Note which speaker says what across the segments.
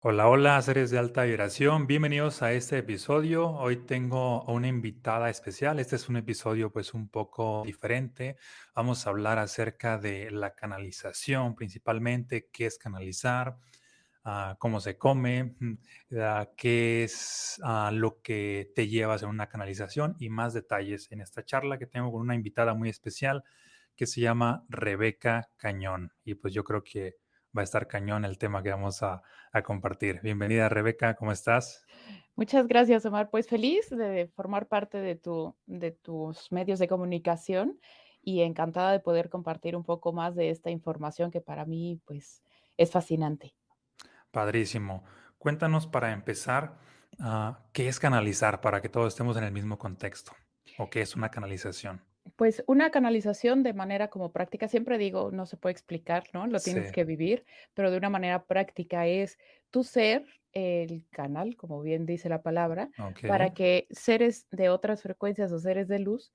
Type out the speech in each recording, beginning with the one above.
Speaker 1: Hola, hola, seres de alta vibración. Bienvenidos a este episodio. Hoy tengo una invitada especial. Este es un episodio pues un poco diferente. Vamos a hablar acerca de la canalización, principalmente qué es canalizar, ah, cómo se come, mm, ah, qué es ah, lo que te llevas en una canalización y más detalles en esta charla que tengo con una invitada muy especial que se llama Rebeca Cañón. Y pues yo creo que va a estar cañón el tema que vamos a, compartir. Bienvenida, Rebeca, ¿cómo estás?
Speaker 2: Muchas gracias, Omar. Pues feliz de formar parte de, tu, de tus medios de comunicación y encantada de poder compartir un poco más de esta información que para mí, pues, es fascinante.
Speaker 1: Padrísimo. Cuéntanos para empezar, ah, ¿qué es canalizar para que todos estemos en el mismo contexto? ¿O qué es una canalización?
Speaker 2: Pues una canalización de manera como práctica, siempre digo, no se puede explicar, ¿no? Lo tienes que vivir, pero de una manera práctica es tu ser el canal, como bien dice la palabra, para que seres de otras frecuencias o seres de luz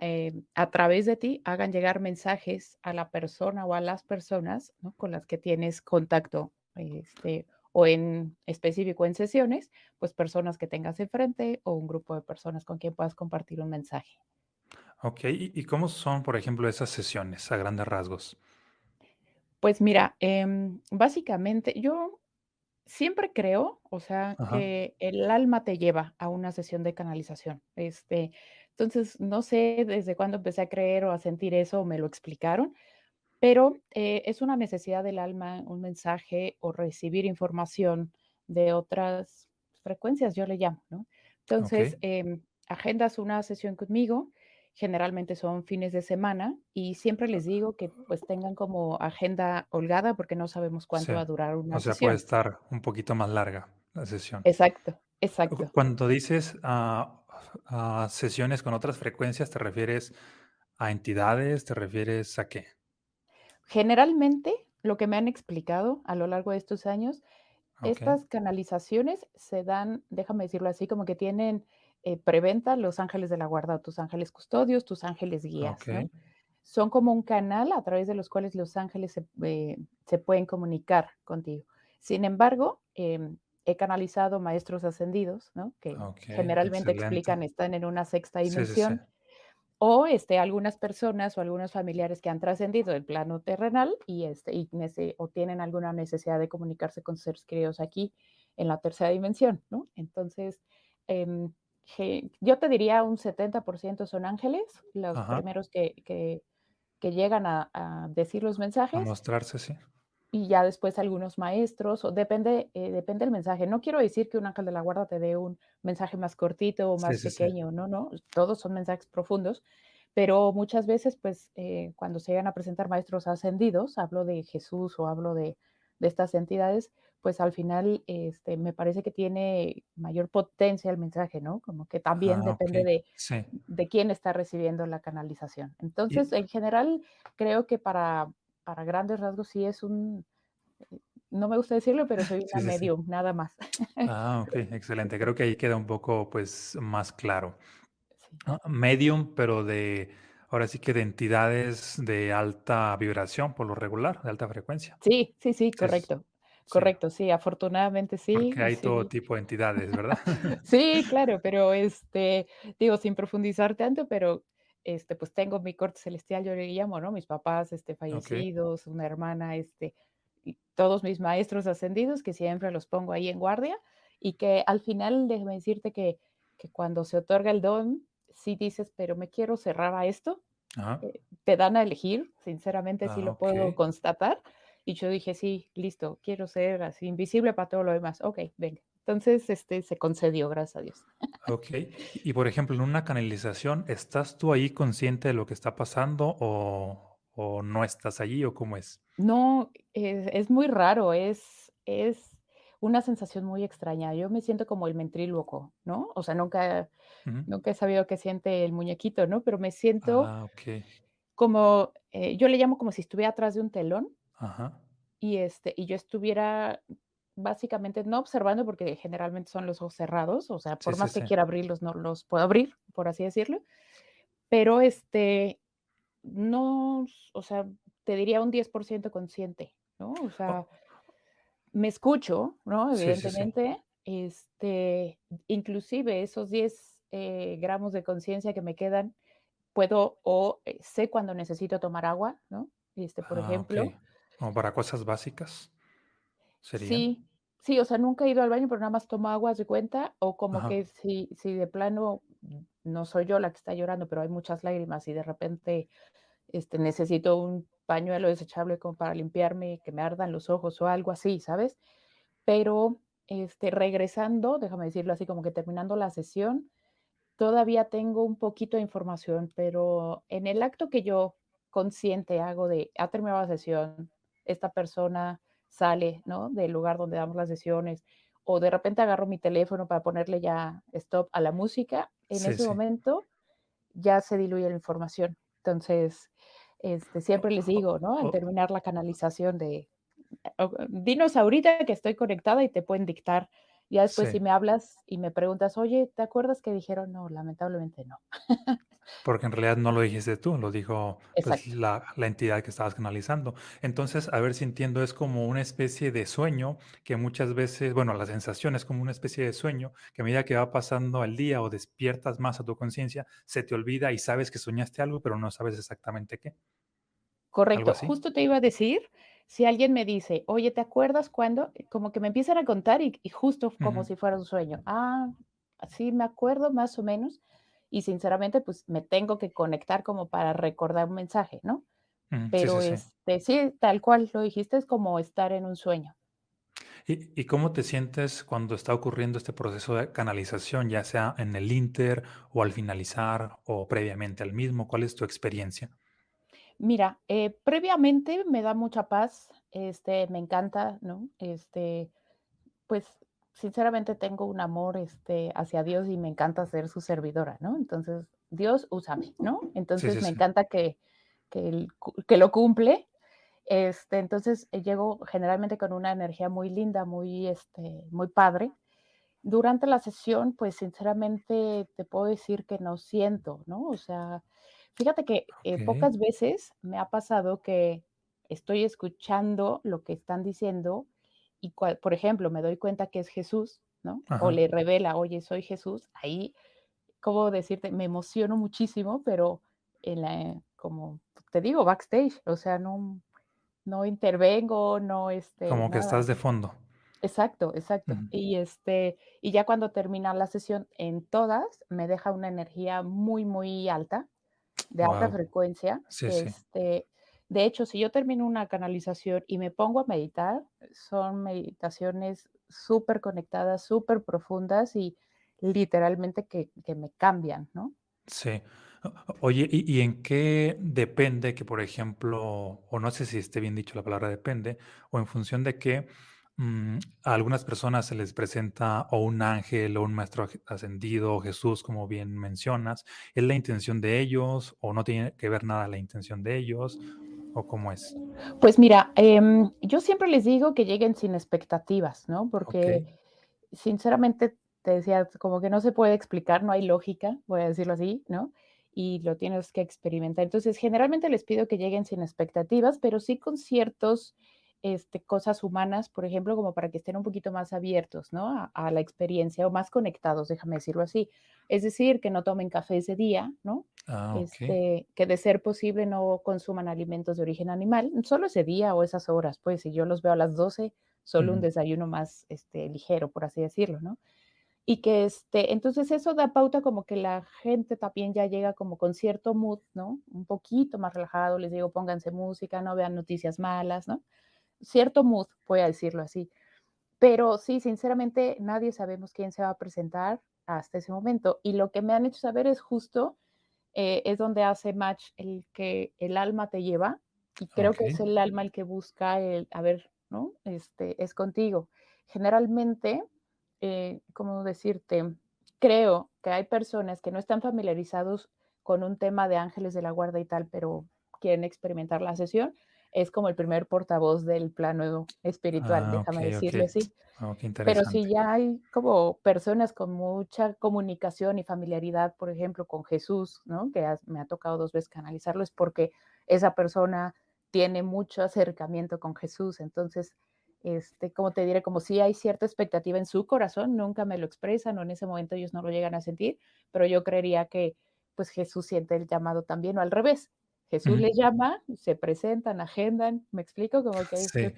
Speaker 2: eh, a través de ti hagan llegar mensajes a la persona o a las personas ¿no? con las que tienes contacto, este, o en específico en sesiones, pues personas que tengas enfrente o un grupo de personas con quien puedas compartir un mensaje.
Speaker 1: Ok, ¿y cómo son, por ejemplo, esas sesiones a grandes rasgos?
Speaker 2: Pues mira, em, básicamente yo siempre creo, o sea, que el alma te lleva a una sesión de canalización. Este, entonces, no sé desde cuándo empecé a creer o a sentir eso, o me lo explicaron, pero eh, es una necesidad del alma, un mensaje o recibir información de otras frecuencias, yo le llamo, ¿no? Entonces, em, agendas una sesión conmigo generalmente son fines de semana y siempre les digo que pues tengan como agenda holgada porque no sabemos cuánto va a durar una
Speaker 1: sesión. O sea, puede estar un poquito más larga la sesión.
Speaker 2: Exacto, exacto.
Speaker 1: Cuando dices ah, ah, sesiones con otras frecuencias, ¿te refieres a entidades? ¿Te refieres a qué?
Speaker 2: Generalmente, lo que me han explicado a lo largo de estos años, estas canalizaciones se dan, déjame decirlo así, como que tienen eh, preventa los ángeles de la guarda, tus ángeles custodios, tus ángeles guías. Son como un canal a través de los cuales los ángeles se, eh, pueden comunicar contigo. Sin embargo, em, he canalizado maestros ascendidos, ¿no? que generalmente explican, están en una sexta dimensión. O este, algunas personas o algunos familiares que han trascendido del plano terrenal y, este, y o tienen alguna necesidad de comunicarse con seres queridos aquí en la tercera dimensión, ¿no? Entonces, eh, yo te diría un 70% son ángeles, los primeros que, que, llegan a, decir los mensajes. A
Speaker 1: mostrarse, sí.
Speaker 2: Y ya después algunos maestros, o depende, eh, depende del mensaje. No quiero decir que un ángel de la guarda te dé un mensaje más cortito o más pequeño, no, no, todos son mensajes profundos, pero muchas veces, pues, eh, cuando se llegan a presentar maestros ascendidos, hablo de Jesús o hablo de, de estas entidades, pues al final este, me parece que tiene mayor potencia el mensaje, ¿no? Como que también ah, depende de, de quién está recibiendo la canalización. Entonces, en general, creo que para, para grandes rasgos sí es un, eh, no me gusta decirlo, pero soy una medium, nada más.
Speaker 1: Ah, ok, excelente. Creo que ahí queda un poco, pues, más claro. Ah, medium, pero de, ahora sí que de entidades de alta vibración, por lo regular, de alta frecuencia.
Speaker 2: Sí, sí, sí, correcto. Correcto, sí, afortunadamente sí.
Speaker 1: Porque hay todo tipo de entidades, ¿verdad?
Speaker 2: Sí, claro, pero, este, digo, sin profundizar tanto, pero, este, pues tengo mi corte celestial, yo le llamo, ¿no? Mis papás, este, fallecidos, una hermana, este, y todos mis maestros ascendidos, que siempre los pongo ahí en guardia, y que al final, déjame decirte que que cuando se otorga el don, sí dices: "Pero me quiero cerrar a esto", eh, te dan a elegir, sinceramente sí ah, lo puedo constatar. Y yo dije, sí, listo, quiero ser así invisible para todo lo demás. Ok, venga. Entonces, este, se concedió, gracias a Dios.
Speaker 1: Ok. Y por ejemplo, en una canalización, ¿estás tú ahí consciente de lo que está pasando o, o no estás allí o cómo es?
Speaker 2: No, es, muy raro, es, es una sensación muy extraña. Yo me siento como el mentríloco, ¿no? O sea, nunca, nunca he sabido qué siente el muñequito, ¿no? Pero me siento ah, como, eh, yo le llamo como si estuviera atrás de un telón Ajá. Y, este, y yo estuviera básicamente no observando, porque generalmente son los ojos cerrados, o sea, por más que quiera abrirlos, no los puedo abrir, por así decirlo. Pero, este, no, o sea, te diría un 10% consciente, ¿no? O sea me escucho, ¿no? Evidentemente, este, inclusive esos 10 eh, gramos de conciencia que me quedan, puedo o eh, sé cuando necesito tomar agua, ¿no? Este, por
Speaker 1: Ah,
Speaker 2: ejemplo.
Speaker 1: okey. ¿Como para cosas básicas serían?
Speaker 2: Sí, sí, o sea, nunca he ido al baño, pero nada más tomo agua, de cuenta, o como
Speaker 1: Ajá.
Speaker 2: que si si de plano mm, no soy yo la que está llorando, pero hay muchas lágrimas y de repente, este, necesito un pañuelo desechable como para limpiarme, que me ardan los ojos o algo así, ¿sabes? Pero, este, regresando, déjame decirlo así, como que terminando la sesión, todavía tengo un poquito de información, pero en el acto que yo consciente hago de, ha terminado la sesión, esta persona sale, ¿no? Del lugar donde damos las sesiones, o de repente agarro mi teléfono para ponerle ya stop a la música, en
Speaker 1: Sí,
Speaker 2: ese
Speaker 1: sí.
Speaker 2: momento ya se diluye la información. Entonces, este, siempre les digo, ¿no? Al terminar la canalización de dinos ahorita que estoy conectada y te pueden dictar. Ya después,
Speaker 1: sí.
Speaker 2: si me hablas y me preguntas: "Oye, ¿te acuerdas que dijeron?". No, lamentablemente no.
Speaker 1: Porque en realidad no lo dijiste tú, lo dijo, pues, la la entidad que estabas canalizando. Entonces, a ver si entiendo, es como una especie de sueño que muchas veces, bueno, la sensación es como una especie de sueño que a medida que va pasando el día o despiertas más a tu conciencia, se te olvida y sabes que soñaste algo, pero no sabes exactamente qué, ¿algo
Speaker 2: Correcto. Justo te iba a decir, si alguien me dice: "Oye, ¿te acuerdas cuándo?". Como que me empiezan a contar y y justo como si fuera un sueño. Ah, sí, me acuerdo más o menos, y sinceramente, pues, me tengo que conectar como para recordar un mensaje, ¿no?
Speaker 1: ujú, sí, sí,
Speaker 2: Pero,
Speaker 1: sí.
Speaker 2: este, sí, tal cual lo dijiste, es como estar en un sueño.
Speaker 1: ¿Y y cómo te sientes cuando está ocurriendo este proceso de canalización, ya sea en el inter, o al finalizar, o previamente al mismo? ¿Cuál es tu experiencia?
Speaker 2: Mira, eh, previamente me da mucha paz, este, me encanta, ¿no? Este, pues, sinceramente tengo un amor, este, hacia Dios y me encanta ser su servidora, ¿no? Entonces, Dios, úsame, ¿no?
Speaker 1: Sí,
Speaker 2: Entonces,
Speaker 1: sí,
Speaker 2: me encanta que que lo cumple. Este, entonces, eh, llego generalmente con una energía muy linda, muy, este, muy padre. Durante la sesión, pues, sinceramente, te puedo decir que no siento, ¿no? O sea, fíjate que, eh, pocas veces me ha pasado que estoy escuchando lo que están diciendo y cual por ejemplo, me doy cuenta que es Jesús, ¿no? O le revela: "Oye, soy Jesús". Ahí, ¿cómo decirte? Me emociono muchísimo, pero en la como te digo, backstage, o sea, no no intervengo, no, este,
Speaker 1: Como que estás de fondo.
Speaker 2: Exacto, exacto. Y, este, y ya cuando termina la sesión, en todas me deja una energía muy, muy alta, de alta frecuencia.
Speaker 1: Sí, sí.
Speaker 2: Este, de hecho, si yo termino una canalización y me pongo a meditar, son meditaciones súper conectadas, súper profundas y literalmente que que me cambian, ¿no?
Speaker 1: Sí. Oye, ¿y y en qué depende que, por ejemplo, o no sé si esté bien dicho la palabra depende, o en función de qué, mm, a algunas personas se les presenta o un ángel o un maestro ascendido o Jesús, como bien mencionas? ¿Es la intención de ellos o no tiene que ver nada la intención de ellos, o cómo es?
Speaker 2: Pues mira, em, yo siempre les digo que lleguen sin expectativas, ¿no? Porque sinceramente, te decía, como que no se puede explicar, no hay lógica, voy a decirlo así, ¿no? Y lo tienes que experimentar. Entonces, generalmente les pido que lleguen sin expectativas, pero sí con ciertos, este, cosas humanas, por ejemplo, como para que estén un poquito más abiertos, ¿no? A, a la experiencia o más conectados, déjame decirlo así. Es decir, que no tomen café ese día, ¿no?
Speaker 1: Ah.
Speaker 2: Este, que de ser posible no consuman alimentos de origen animal, solo ese día o esas horas, pues si yo los veo a las 12, solo un desayuno más este, ligero, por así decirlo, ¿no? Y que este, entonces eso da pauta como que la gente también ya llega como con cierto mood, ¿no? Un poquito más relajado, les digo, pónganse música, no vean noticias malas, ¿no? Cierto mood, voy a decirlo así. Pero sí, sinceramente, nadie sabemos quién se va a presentar hasta ese momento. Y lo que me han hecho saber es justo eh, es donde hace match el que el alma te lleva, y creo que es el alma el que busca el, a ver, ¿no? Este, es contigo. Generalmente, eh, ¿cómo decirte? Creo que hay personas que no están familiarizados con un tema de ángeles de la guarda y tal, pero quieren experimentar la sesión. Es como el primer portavoz del plano espiritual,
Speaker 1: Ah,
Speaker 2: déjame
Speaker 1: okey,
Speaker 2: decirlo así.
Speaker 1: Oh,
Speaker 2: Pero si ya hay como personas con mucha comunicación y familiaridad, por ejemplo, con Jesús, ¿no? Que has me ha tocado 2 veces canalizarlo, es porque esa persona tiene mucho acercamiento con Jesús. Entonces, este, como te diré, como si hay cierta expectativa en su corazón, nunca me lo expresan o en ese momento ellos no lo llegan a sentir, pero yo creería que pues Jesús siente el llamado también o al revés. Jesús les llama, se presentan, agendan, ¿me explico? Como que es este,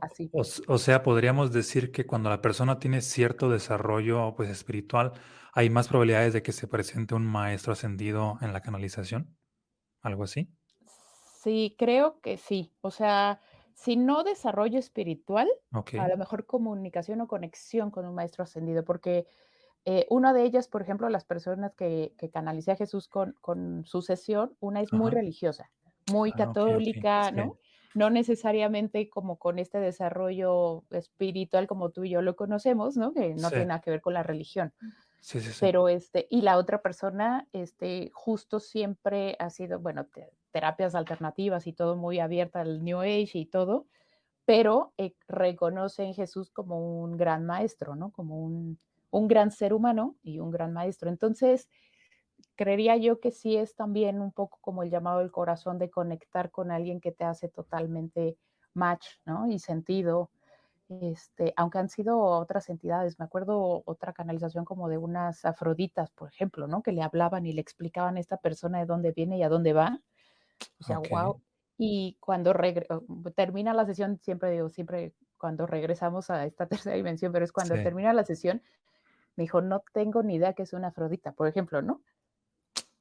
Speaker 2: así.
Speaker 1: O, sea, podríamos decir que cuando la persona tiene cierto desarrollo pues espiritual, hay más probabilidades de que se presente un maestro ascendido en la canalización, algo así.
Speaker 2: Sí, creo que sí. O sea, si no desarrollo espiritual, a lo mejor comunicación o conexión con un maestro ascendido, porque eh, una de ellas, por ejemplo, las personas que, que canalicé a Jesús con, con su sesión, una es muy religiosa, muy ah, católica, ¿no? No necesariamente como con este desarrollo espiritual como tú y yo lo conocemos, ¿no? Que no tiene nada que ver con la religión. Sí, sí, sí. Pero este, y la otra persona, este, justo siempre ha sido, bueno, terapias alternativas y todo muy abierta al New Age y todo, pero eh, reconoce en Jesús como un gran maestro, ¿no? Como un, un gran ser humano y un gran maestro. Entonces, creería yo que sí es también un poco como el llamado del corazón de conectar con alguien que te hace totalmente match, ¿no? Y sentido. Este, aunque han sido otras entidades, me acuerdo otra canalización como de unas afroditas, por ejemplo, ¿no? Que le hablaban y le explicaban a esta persona de dónde viene y a dónde va. O sea, wow. Y cuando termina la sesión, siempre digo, siempre cuando regresamos a esta tercera dimensión, pero es cuando termina la sesión, me dijo, no tengo ni idea que es una Afrodita, por ejemplo, ¿no?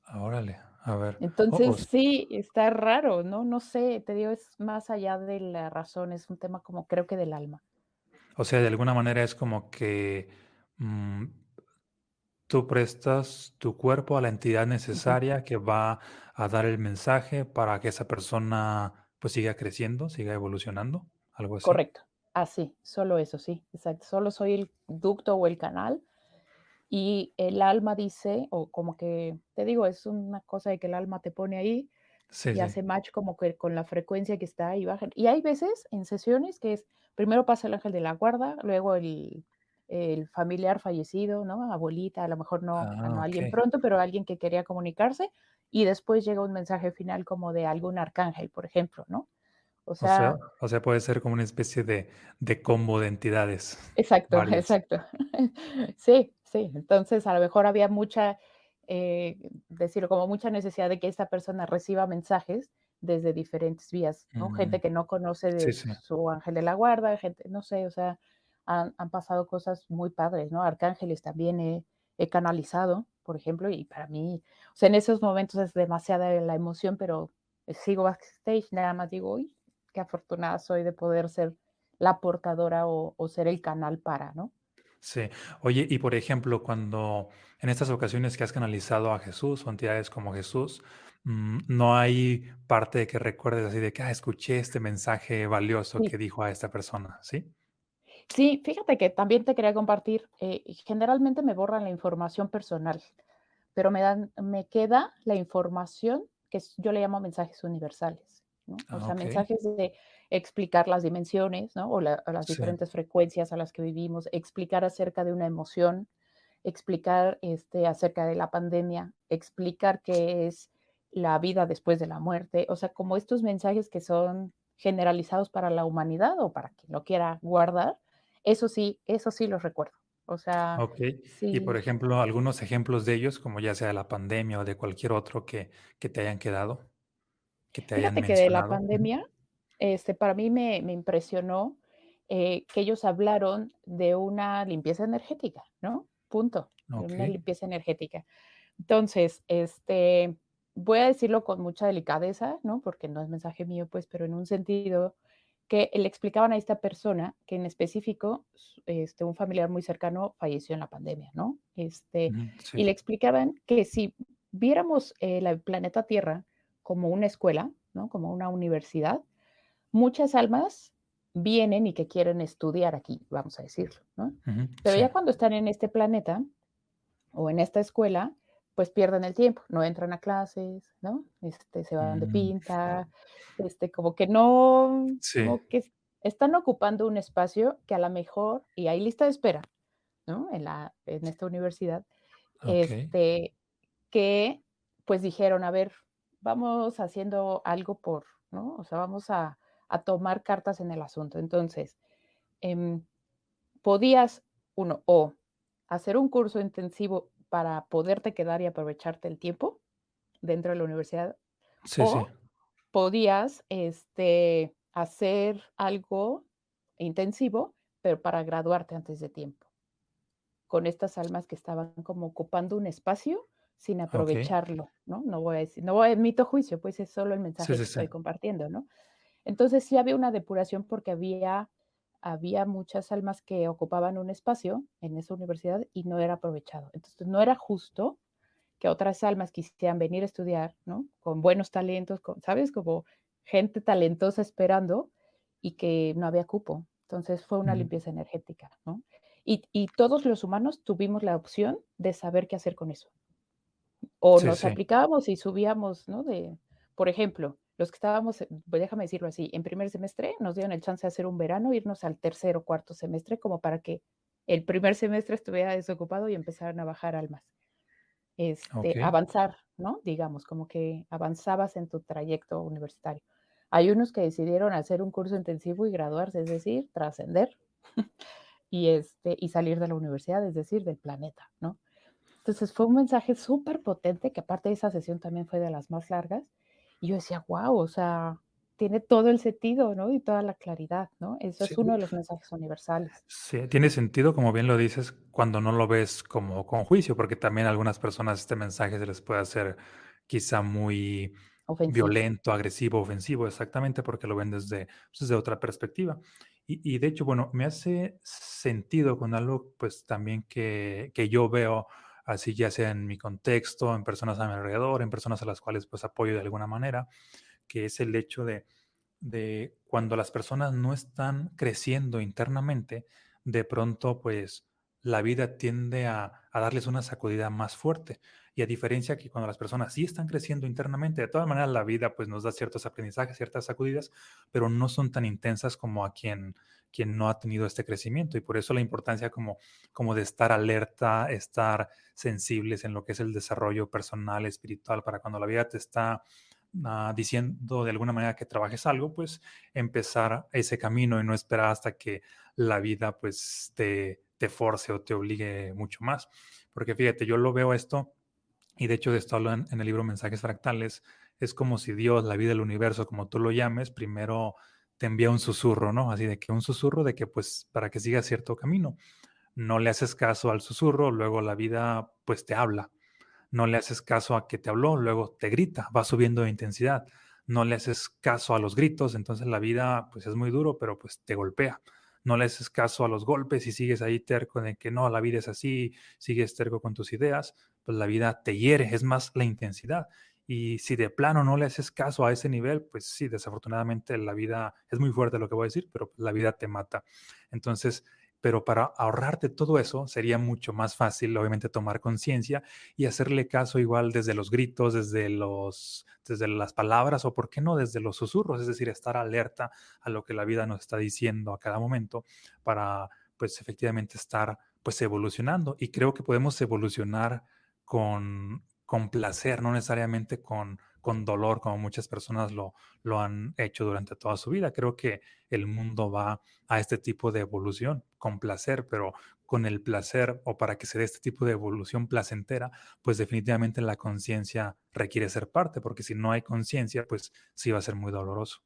Speaker 1: Ah, órale, a ver.
Speaker 2: Entonces, sí, está raro, ¿no? No sé, te digo, es más allá de la razón, es un tema como creo que del alma.
Speaker 1: O sea, de alguna manera es como que mm, tú prestas tu cuerpo a la entidad necesaria que va a dar el mensaje para que esa persona pues siga creciendo, siga evolucionando, algo así.
Speaker 2: Correcto, así, solo eso, sí, exacto. Solo soy el ducto o el canal y el alma dice, o como que, te digo, es una cosa de que el alma te pone ahí y hace match como que con la frecuencia que está ahí baja. Y hay veces en sesiones que es, primero pasa el ángel de la guarda, luego el, familiar fallecido, ¿no? Abuelita, a lo mejor no, no ah, alguien pronto, pero alguien que quería comunicarse, y después llega un mensaje final como de algún arcángel, por ejemplo, ¿no?
Speaker 1: O sea, o sea, puede ser como una especie de, de combo de entidades.
Speaker 2: Exacto, exacto. sí, sí. Entonces, a lo mejor había mucha, eh, decirlo, como mucha necesidad de que esta persona reciba mensajes desde diferentes vías, ¿no? Gente que no conoce de su ángel de la guarda, gente, no sé, o sea, han, pasado cosas muy padres, ¿no? Arcángeles también he, he, canalizado, por ejemplo, y para mí, o sea, en esos momentos es demasiada la emoción, pero sigo backstage, nada más digo, uy, qué afortunada soy de poder ser la portadora o, ser el canal para, ¿no?
Speaker 1: Sí. Oye, y por ejemplo, cuando en estas ocasiones que has canalizado a Jesús o entidades como Jesús, mm, no hay parte de que recuerdes así de que ah, escuché este mensaje valioso que dijo a esta persona, ¿sí?
Speaker 2: Sí, fíjate que también te quería compartir, eh, generalmente me borran la información personal, pero me dan, me queda la información que yo le llamo mensajes universales. O ah, sea, mensajes de explicar las dimensiones, ¿no? O, las diferentes frecuencias a las que vivimos, explicar acerca de una emoción, explicar este, acerca de la pandemia, explicar qué es la vida después de la muerte, o sea, como estos mensajes que son generalizados para la humanidad o para quien lo quiera guardar, eso sí, eso sí los recuerdo. O sea,
Speaker 1: Ok. Y por ejemplo, algunos ejemplos de ellos, como ya sea de la pandemia o de cualquier otro que, que te hayan quedado que te hayan
Speaker 2: Fíjate que de la pandemia, este, para mí me, impresionó eh, que ellos hablaron de una limpieza energética, ¿no? Punto. Una limpieza energética. Entonces, este, voy a decirlo con mucha delicadeza, ¿no? Porque no es mensaje mío, pues, pero en un sentido que le explicaban a esta persona que en específico, este, un familiar muy cercano falleció en la pandemia, ¿no? Este, Y le explicaban que si viéramos el planeta Tierra como una escuela, ¿no? Como una universidad, muchas almas vienen y que quieren estudiar aquí, vamos a decirlo, ¿no? Pero ya cuando están en este planeta o en esta escuela, pues pierden el tiempo, no entran a clases, ¿no? Este, se van de mm. pinta, este, como que no, como que están ocupando un espacio que a lo mejor, y hay lista de espera, ¿no? En, la, en esta universidad, este, que pues dijeron, a ver, vamos haciendo algo por, ¿no? O sea, vamos a, tomar cartas en el asunto. Entonces, em, podías, uno, o hacer un curso intensivo para poderte quedar y aprovecharte el tiempo dentro de la universidad,
Speaker 1: Sí,
Speaker 2: o
Speaker 1: sí.
Speaker 2: podías este, hacer algo intensivo, pero para graduarte antes de tiempo, con estas almas que estaban como ocupando un espacio sin aprovecharlo, ¿no? No voy a decir, no voy a emito juicio, pues es solo el mensaje
Speaker 1: sí,
Speaker 2: que estoy compartiendo, ¿no? Entonces sí había una depuración porque había había muchas almas que ocupaban un espacio en esa universidad y no era aprovechado. Entonces no era justo que otras almas quisieran venir a estudiar, ¿no? Con buenos talentos, con, ¿sabes? Como gente talentosa esperando y que no había cupo. Entonces fue una limpieza energética, ¿no? Y, y todos los humanos tuvimos la opción de saber qué hacer con eso. O
Speaker 1: Sí,
Speaker 2: nos
Speaker 1: sí.
Speaker 2: aplicábamos y subíamos, ¿no? De, por ejemplo, los que estábamos, pues déjame decirlo así, en primer semestre nos dieron el chance de hacer un verano, irnos al tercer o cuarto semestre, como para que el primer semestre estuviera desocupado y empezaran a bajar almas. Este,
Speaker 1: Okey.
Speaker 2: avanzar, ¿no? Digamos, como que avanzabas en tu trayecto universitario. Hay unos que decidieron hacer un curso intensivo y graduarse, es decir, trascender y, este, y salir de la universidad, es decir, del planeta, ¿no? Entonces fue un mensaje súper potente, que aparte de esa sesión también fue de las más largas. Y yo decía, wow, o sea, tiene todo el sentido, ¿no? Y toda la claridad, ¿no? Eso
Speaker 1: Sí,
Speaker 2: es uno de los mensajes universales.
Speaker 1: sí, tiene sentido, como bien lo dices, cuando no lo ves como con juicio, porque también a algunas personas este mensaje se les puede hacer quizá muy
Speaker 2: Ofensivo.
Speaker 1: violento, agresivo, ofensivo, exactamente, porque lo ven desde, pues, desde otra perspectiva. Y, y de hecho, bueno, me hace sentido con algo, pues también que, que yo veo, así ya sea en mi contexto, en personas a mi alrededor, en personas a las cuales pues apoyo de alguna manera, que es el hecho de de cuando las personas no están creciendo internamente, de pronto, pues la vida tiende a, a darles una sacudida más fuerte. Y a diferencia que cuando las personas sí están creciendo internamente, de todas maneras la vida pues nos da ciertos aprendizajes, ciertas sacudidas, pero no son tan intensas como a quien, quien no ha tenido este crecimiento. Y por eso la importancia como, como de estar alerta, estar sensibles en lo que es el desarrollo personal, espiritual, para cuando la vida te está uh, diciendo de alguna manera que trabajes algo, pues empezar ese camino y no esperar hasta que la vida pues te, te force o te obligue mucho más. Porque fíjate, yo lo veo esto, y de hecho de esto hablo en, en el libro Mensajes Fractales, es como si Dios, la vida, el universo, como tú lo llames, primero te envía un susurro, ¿no? Así de que un susurro de que pues para que sigas cierto camino. No le haces caso al susurro, luego la vida pues te habla no le haces caso a que te habló, luego te grita, va subiendo de intensidad, no le haces caso a los gritos, entonces la vida pues es muy duro, pero pues te golpea. No le haces caso a los golpes y sigues ahí terco de que no, la vida es así, sigues terco con tus ideas, pues la vida te hiere, es más la intensidad. Y si de plano no le haces caso a ese nivel, pues sí, desafortunadamente la vida es muy fuerte lo que voy a decir, pero la vida te mata. Entonces, pero para ahorrarte todo eso sería mucho más fácil, obviamente, tomar conciencia y hacerle caso igual desde los gritos, desde, los, desde las palabras o, ¿por qué no?, desde los susurros, es decir, estar alerta a lo que la vida nos está diciendo a cada momento para, pues, efectivamente estar, pues, evolucionando. Y creo que podemos evolucionar con, con placer, no necesariamente con, con dolor, como muchas personas lo, lo han hecho durante toda su vida. Creo que el mundo va a este tipo de evolución con placer, pero con el placer o para que se dé este tipo de evolución placentera, pues definitivamente la conciencia requiere ser parte, porque si no hay conciencia, pues sí va a ser muy doloroso.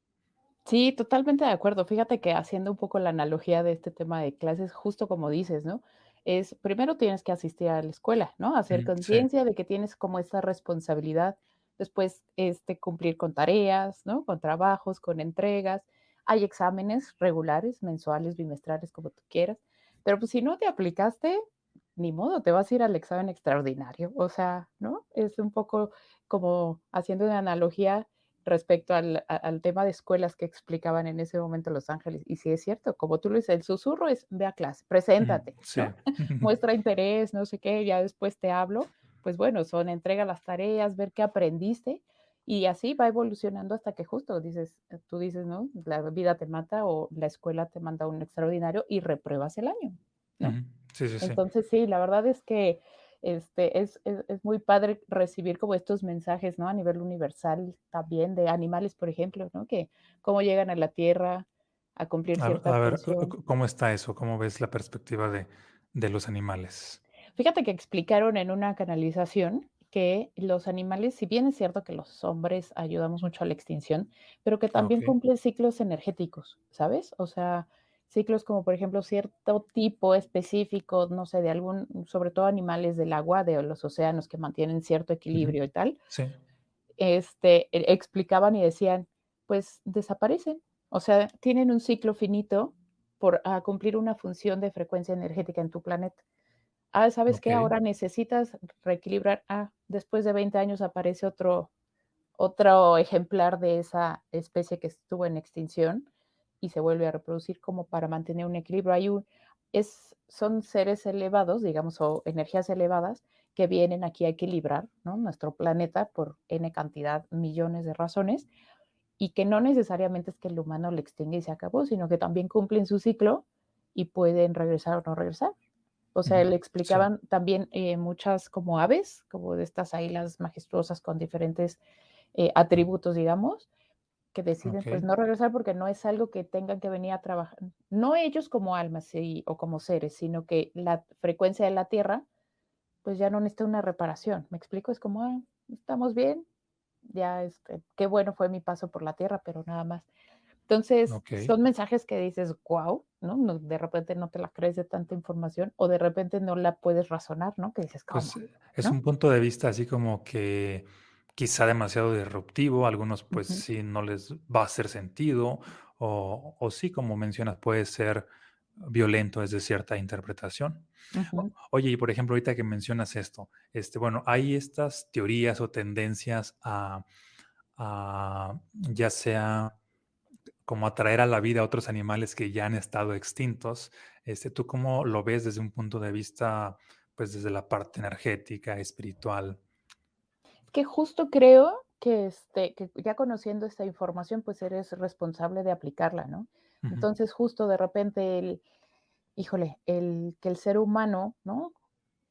Speaker 2: Sí, totalmente de acuerdo. Fíjate que haciendo un poco la analogía de este tema de clases, justo como dices, ¿no? Es primero tienes que asistir a la escuela, ¿no? Hacer
Speaker 1: Mm, sí,
Speaker 2: conciencia de que tienes como esta responsabilidad, después este cumplir con tareas, ¿no? Con trabajos, con entregas. Hay exámenes regulares, mensuales, bimestrales, como tú quieras. Pero pues si no te aplicaste, ni modo, te vas a ir al examen extraordinario. O sea, ¿no? Es un poco como haciendo una analogía respecto al, al, tema de escuelas que explicaban en ese momento Los Ángeles. Y sí es cierto, como tú lo dices, el susurro es, ve a clase, preséntate,
Speaker 1: sí.
Speaker 2: ¿no? Muestra interés, no sé qué, ya después te hablo. Pues bueno, son entrega las tareas, ver qué aprendiste y así va evolucionando hasta que justo dices, tú dices, ¿no? La vida te mata o la escuela te manda un extraordinario y repruebas el año, ¿no?
Speaker 1: Sí, sí.
Speaker 2: Entonces sí, la verdad es que este, es, es, es, muy padre recibir como estos mensajes, ¿no? A nivel universal también de animales, por ejemplo, ¿no? Que cómo llegan a la Tierra a cumplir cierta
Speaker 1: a ver, ¿cómo está eso? ¿Cómo ves la perspectiva de, de los animales?
Speaker 2: Fíjate que explicaron en una canalización que los animales, si bien es cierto que los hombres ayudamos mucho a la extinción, pero que también cumplen ciclos energéticos, ¿sabes? O sea, ciclos como por ejemplo cierto tipo específico, no sé, de algún, sobre todo animales del agua, de los océanos que mantienen cierto equilibrio y tal,
Speaker 1: sí.
Speaker 2: este, e, explicaban y decían, pues desaparecen, o sea, tienen un ciclo finito por cumplir una función de frecuencia energética en tu planeta. Ah, ¿sabes qué? Ahora necesitas reequilibrar. Ah, después de 20 años aparece otro, otro ejemplar de esa especie que estuvo en extinción y se vuelve a reproducir como para mantener un equilibrio. Hay un, es, son seres elevados, digamos, o energías elevadas que vienen aquí a equilibrar nuestro planeta por n cantidad, millones de razones, y que no necesariamente es que el humano le extingue y se acabó, sino que también cumplen su ciclo y pueden regresar o no regresar. O sea, le explicaban también eh, muchas como aves, como de estas águilas majestuosas con diferentes eh, atributos, digamos, que deciden pues no regresar porque no es algo que tengan que venir a trabajar, no ellos como almas o como seres, sino que la frecuencia de la Tierra pues ya no necesita una reparación. ¿Me explico? Es como, ah, estamos bien, ya este, qué bueno fue mi paso por la Tierra, pero nada más. Entonces, son mensajes que dices, wow, ¿no? De repente no te la crees de tanta información o de repente no la puedes razonar, ¿no? Que dices,
Speaker 1: ¿cómo? Pues, es un punto de vista así como que quizá demasiado disruptivo, algunos pues sí no les va a hacer sentido, o, o, sí, como mencionas, puede ser violento desde cierta interpretación. Oye, y por ejemplo, ahorita que mencionas esto, este, bueno, hay estas teorías o tendencias a, a ya sea como atraer a la vida a otros animales que ya han estado extintos. Este, ¿Tú cómo lo ves desde un punto de vista, pues desde la parte energética, espiritual?
Speaker 2: Que justo creo que, este, que ya conociendo esta información, pues eres responsable de aplicarla, ¿no? Entonces, justo de repente, el, híjole, el que el ser humano, ¿no?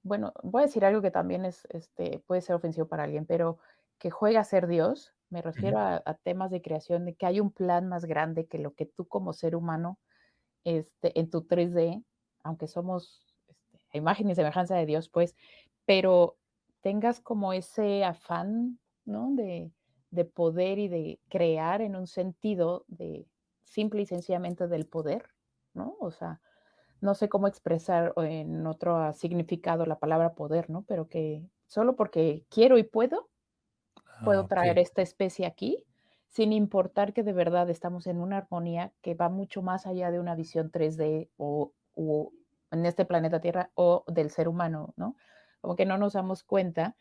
Speaker 2: Bueno, voy a decir algo que también es, este, puede ser ofensivo para alguien, pero que juega a ser Dios, me refiero a, temas de creación, de que hay un plan más grande que lo que tú como ser humano, este, en tu 3D, aunque somos este, imagen y semejanza de Dios, pues, pero tengas como ese afán, ¿no? De, poder y de crear en un sentido de simple y sencillamente del poder, ¿no? O sea, no sé cómo expresar en otro significado la palabra poder, ¿no? Pero que solo porque quiero y puedo, puedo ah, traer esta especie aquí, sin importar que de verdad estamos en una armonía que va mucho más allá de una visión 3D o, o en este planeta Tierra o del ser humano, ¿no? Como que no nos damos cuenta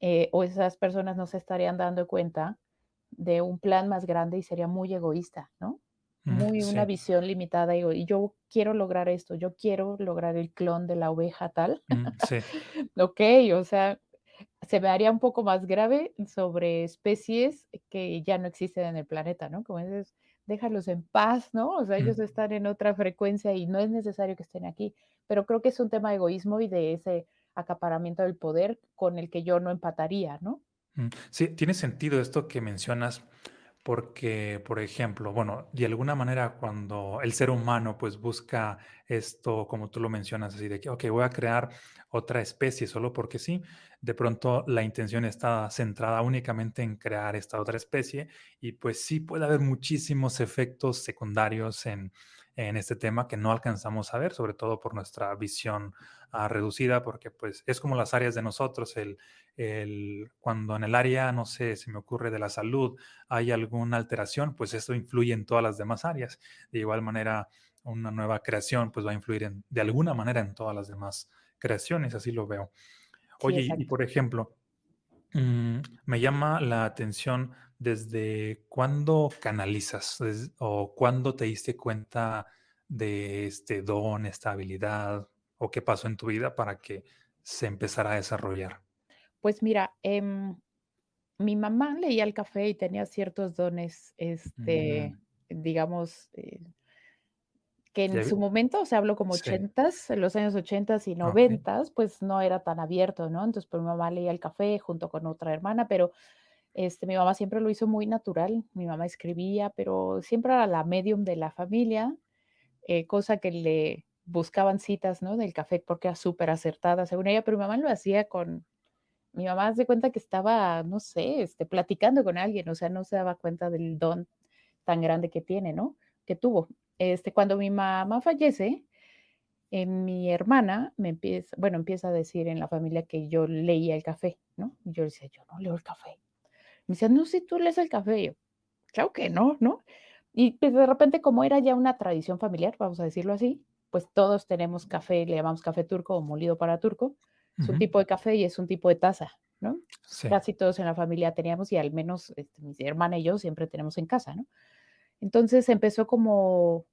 Speaker 2: eh, o esas personas no se estarían dando cuenta de un plan más grande y sería muy egoísta, ¿no? Muy una visión limitada y yo quiero lograr esto, yo quiero lograr el clon de la oveja tal.
Speaker 1: sí.
Speaker 2: ok, o sea, se me haría un poco más grave sobre especies que ya no existen en el planeta, ¿no? Como dices, déjalos en paz, ¿no? O sea, ellos están en otra frecuencia y no es necesario que estén aquí. Pero creo que es un tema de egoísmo y de ese acaparamiento del poder con el que yo no empataría, ¿no?
Speaker 1: Mm, sí, tiene sentido esto que mencionas porque, por ejemplo, bueno, de alguna manera cuando el ser humano pues busca esto, como tú lo mencionas, así de que, ok, voy a crear otra especie solo porque sí, de pronto la intención está centrada únicamente en crear esta otra especie y pues sí puede haber muchísimos efectos secundarios en, en este tema que no alcanzamos a ver, sobre todo por nuestra visión reducida, porque pues es como las áreas de nosotros, el, el, cuando en el área, no sé, se me ocurre de la salud, hay alguna alteración, pues eso influye en todas las demás áreas. De igual manera, una nueva creación pues va a influir en, de alguna manera en todas las demás creaciones, así lo veo. Oye, y, por ejemplo, mm, me llama la atención ¿Desde cuándo canalizas o cuándo te diste cuenta de este don, esta habilidad o qué pasó en tu vida para que se empezara a desarrollar?
Speaker 2: Pues mira, em, mi mamá leía el café y tenía ciertos dones, este, mm. digamos, eh, que en su momento, o sea, hablo como ochentas, en los años ochentas y noventas, pues no era tan abierto, ¿no? Entonces, pues mi mamá leía el café junto con otra hermana, pero Este, mi mamá siempre lo hizo muy natural, mi mamá escribía, pero siempre era la medium de la familia, eh, cosa que le buscaban citas, ¿no? Del café porque era súper acertada según ella, pero mi mamá lo hacía con, mi mamá se cuenta que estaba, no sé, este, platicando con alguien, o sea, no se daba cuenta del don tan grande que tiene, ¿no? Que tuvo. Este, cuando mi mamá fallece, eh, mi hermana me empieza, bueno, empieza a decir en la familia que yo leía el café, ¿no? Y yo decía, yo no leo el café. Me decía, no, si tú lees el café. yo, claro que no, ¿no? Y pues, de repente, como era ya una tradición familiar, vamos a decirlo así, pues todos tenemos café, le llamamos café turco o molido para turco. Es un tipo de café y es un tipo de taza, ¿no? Casi todos en la familia teníamos y al menos este, mi hermana y yo siempre tenemos en casa, ¿no? Entonces empezó como,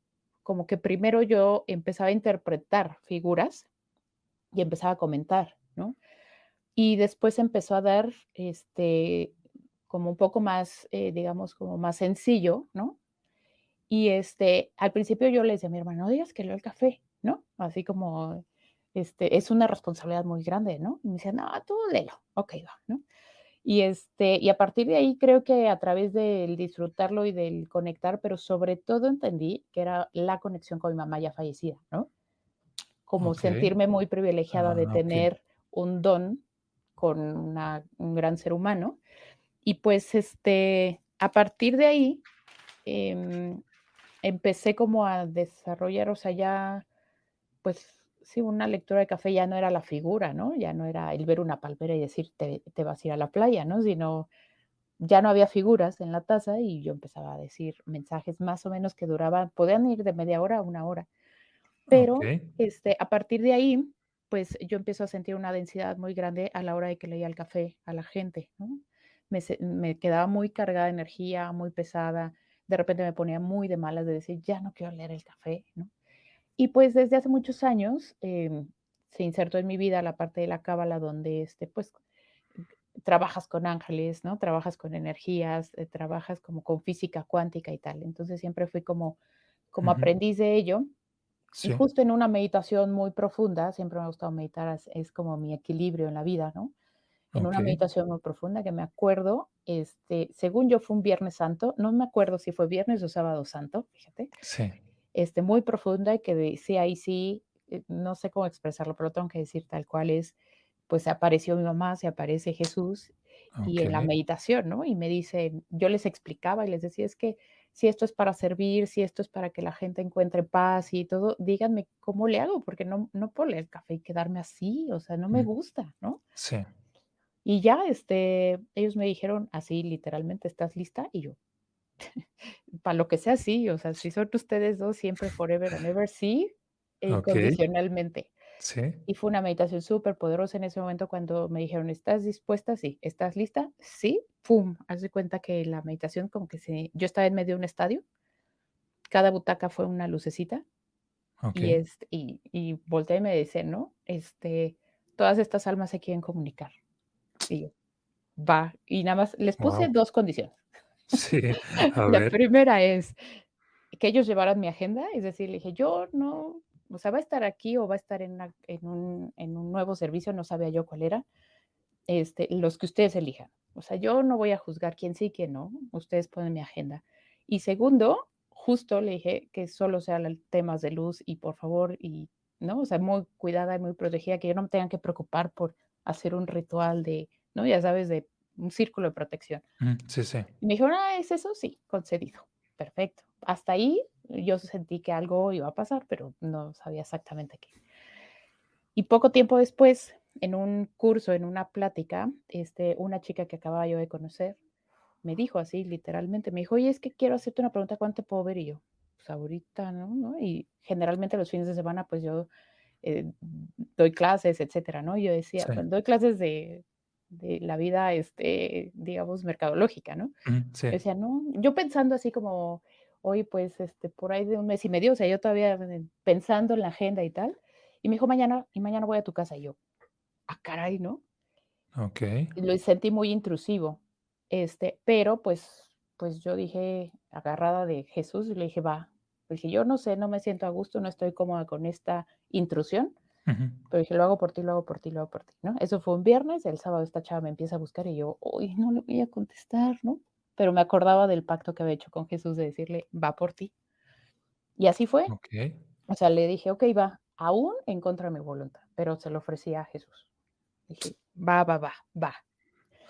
Speaker 2: como que primero yo empezaba a interpretar figuras y empezaba a comentar, ¿no? Y después empezó a dar, este, como un poco más, eh, digamos, como más sencillo, ¿no? Y este, al principio yo le decía a mi hermano, no digas que leo el café, ¿no? Así como, este, es una responsabilidad muy grande, ¿no? Y me decía, no, tú léelo, ok, va, ¿no? Y, este, y a partir de ahí creo que a través del disfrutarlo y del conectar, pero sobre todo entendí que era la conexión con mi mamá ya fallecida, ¿no? Como sentirme muy privilegiada de ah, tener un don con un gran ser humano. Y pues este, a partir de ahí, em, empecé como a desarrollar, o sea, ya, pues sí, una lectura de café ya no era la figura, ¿no? Ya no era el ver una palmera y decir, te, vas a ir a la playa, ¿no? Sino ya no había figuras en la taza y yo empezaba a decir mensajes más o menos que duraban, podían ir de media hora a una hora. Pero este, a partir de ahí, pues yo empiezo a sentir una densidad muy grande a la hora de que leía el café a la gente, ¿no? Me, me quedaba muy cargada de energía, muy pesada, de repente me ponía muy de malas de decir, ya no quiero leer el café, ¿no? Y pues desde hace muchos años em, se insertó en mi vida la parte de la cábala donde este, pues trabajas con ángeles, ¿no? Trabajas con energías, eh, trabajas como con física cuántica y tal. Entonces siempre fui como, como aprendiz de ello. Y justo en una meditación muy profunda, siempre me ha gustado meditar, es, como mi equilibrio en la vida, ¿no? En una meditación muy profunda que me acuerdo, este, según yo fue un Viernes Santo, no me acuerdo si fue Viernes o Sábado Santo, fíjate.
Speaker 1: Sí
Speaker 2: este, muy profunda y que decía ahí sí, eh, no sé cómo expresarlo, pero tengo que decir tal cual es, pues se apareció mi mamá, se aparece Jesús y en la meditación, ¿no? Y me dice, yo les explicaba y les decía, es que si esto es para servir, si esto es para que la gente encuentre paz y todo, díganme cómo le hago, porque no, no puedo leer el café y quedarme así, o sea, no me mm. gusta, ¿no?
Speaker 1: Sí.
Speaker 2: Y ya, este, ellos me dijeron así, literalmente, ¿estás lista? Y yo, para lo que sea, sí, o sea, si son ustedes dos, siempre forever and ever, sí, incondicionalmente.
Speaker 1: Sí.
Speaker 2: Y fue una meditación súper poderosa en ese momento cuando me dijeron, ¿estás dispuesta? Sí. ¿Estás lista? Sí. ¡Pum! Haz de cuenta que la meditación como que se... Yo estaba en medio de un estadio, cada butaca fue una lucecita. Y, este, y, y volteé y me dice, ¿no? Este, todas estas almas se quieren comunicar. Y yo, va. Y nada más les puse dos condiciones.
Speaker 1: Sí, a
Speaker 2: La primera es que ellos llevaran mi agenda, es decir, le dije, yo no, o sea, va a estar aquí o va a estar en, un, nuevo servicio, no sabía yo cuál era, este, los que ustedes elijan. O sea, yo no voy a juzgar quién sí, quién no, ustedes ponen mi agenda. Y segundo, justo le dije que solo sean temas de luz y por favor, y, ¿no? O sea, muy cuidada y muy protegida, que yo no me tenga que preocupar por hacer un ritual de, ¿no? Ya sabes, de un círculo de protección.
Speaker 1: sí, sí.
Speaker 2: Y me dijeron, ah, ¿es eso? Sí, concedido. Perfecto. Hasta ahí yo sentí que algo iba a pasar, pero no sabía exactamente qué. Y poco tiempo después, en un curso, en una plática, este, una chica que acababa yo de conocer, me dijo así, literalmente, me dijo, oye, es que quiero hacerte una pregunta, ¿cuánto te puedo ver? Y yo, pues ahorita, ¿no? Y generalmente los fines de semana, pues yo eh, doy clases, etcétera, ¿no? yo decía, doy clases de de la vida, este, digamos, mercadológica, ¿no?
Speaker 1: sí.
Speaker 2: decía, no, yo pensando así como, hoy pues, este, por ahí de un mes y medio, o sea, yo todavía pensando en la agenda y tal, y me dijo, mañana, y mañana voy a tu casa, y yo, ah, caray, ¿no?
Speaker 1: Ok.
Speaker 2: lo sentí muy intrusivo, este, pero pues, pues yo dije, agarrada de Jesús, le dije, va, dije, yo no sé, no me siento a gusto, no estoy cómoda con esta intrusión, Pero dije, lo hago por ti, lo hago por ti, lo hago por ti, ¿no? Eso fue un viernes, el sábado esta chava me empieza a buscar y yo, uy, no le voy a contestar, ¿no? Pero me acordaba del pacto que había hecho con Jesús de decirle, va por ti. Y así fue. O sea, le dije, ok, va, aún en contra de mi voluntad, pero se lo ofrecía a Jesús. Dije, va, va, va, va.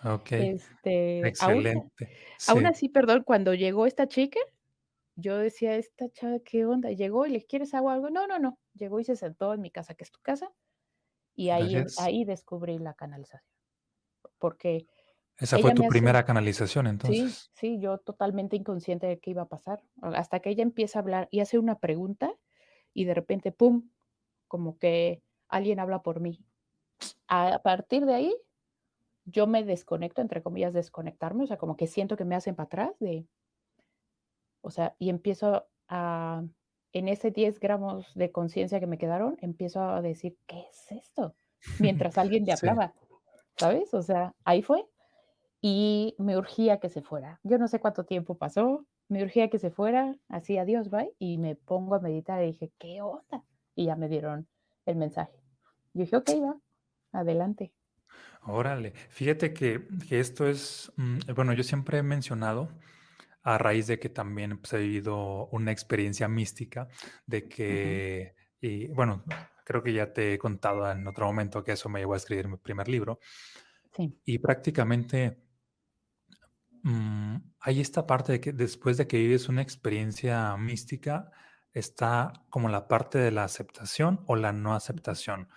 Speaker 1: Ok. Este, Excelente.
Speaker 2: Aún, así, perdón, cuando llegó esta chica, yo decía, esta chava, ¿qué onda? Llegó y le quieres agua algo. No, no, no. Llegó y se sentó en mi casa, que es tu casa, y ahí, ahí descubrí la canalización. Porque.
Speaker 1: Esa fue tu primera canalización, entonces.
Speaker 2: Sí, sí, yo totalmente inconsciente de qué iba a pasar. Hasta que ella empieza a hablar y hace una pregunta, y de repente, ¡pum! Como que alguien habla por mí. A partir de ahí, yo me desconecto, entre comillas, desconectarme, o sea, como que siento que me hacen para atrás de, o sea, y empiezo a, en ese 10 gramos de conciencia que me quedaron, empiezo a decir, ¿qué es esto? Mientras alguien me hablaba, ¿sabes? O sea, ahí fue. Y me urgía que se fuera. Yo no sé cuánto tiempo pasó, me urgía que se fuera, así adiós, bye, y me pongo a meditar y dije, ¿qué onda? Y ya me dieron el mensaje. Y dije, ok, va, adelante.
Speaker 1: Órale, fíjate que, esto es, mm, bueno, yo siempre he mencionado a raíz de que también pues, he vivido una experiencia mística, de que, y bueno, creo que ya te he contado en otro momento que eso me llevó a escribir mi primer libro. Sí. Y prácticamente mm, hay esta parte de que después de que vives una experiencia mística, está como la parte de la aceptación o la no aceptación.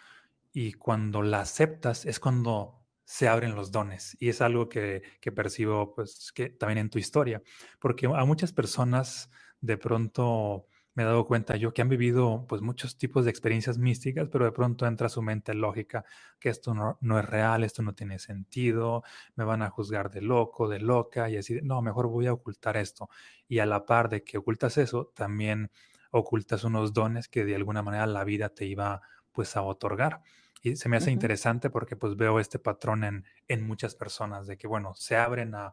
Speaker 1: Y cuando la aceptas es cuando se abren los dones. Y es algo que, percibo pues, que también en tu historia, porque a muchas personas de pronto me he dado cuenta yo que han vivido pues muchos tipos de experiencias místicas, pero de pronto entra su mente lógica que esto no, no, es real, esto no tiene sentido, me van a juzgar de loco, de loca, y así, no, mejor voy a ocultar esto. Y a la par de que ocultas eso, también ocultas unos dones que de alguna manera la vida te iba pues a otorgar. Y se me hace interesante porque pues veo este patrón en, en muchas personas de que, bueno, se abren a,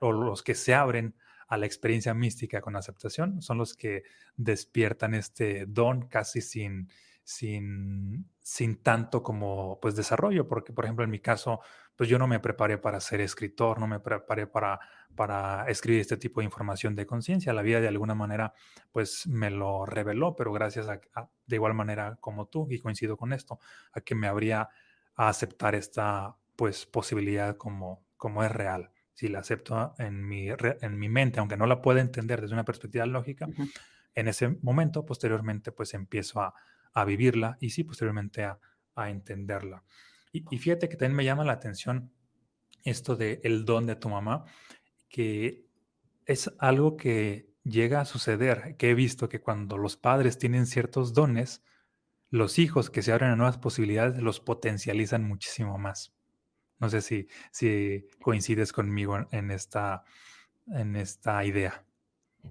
Speaker 1: o los que se abren a la experiencia mística con aceptación son los que despiertan este don casi sin, sin, sin tanto como pues desarrollo, porque por ejemplo en mi caso, pues yo no me preparé para ser escritor, no me preparé para, para escribir este tipo de información de conciencia. La vida de alguna manera pues me lo reveló, pero gracias a, de igual manera como tú, y coincido con esto, a que me habría a aceptar esta pues posibilidad como, como es real. Si la acepto en mi, en mi mente, aunque no la pueda entender desde una perspectiva lógica, en ese momento, posteriormente, pues empiezo a, a vivirla y sí, posteriormente a, a entenderla. Y, y, fíjate que también me llama la atención esto de el don de tu mamá, que es algo que llega a suceder, que he visto que cuando los padres tienen ciertos dones, los hijos que se abren a nuevas posibilidades los potencializan muchísimo más. No sé si, si coincides conmigo en esta, en esta idea.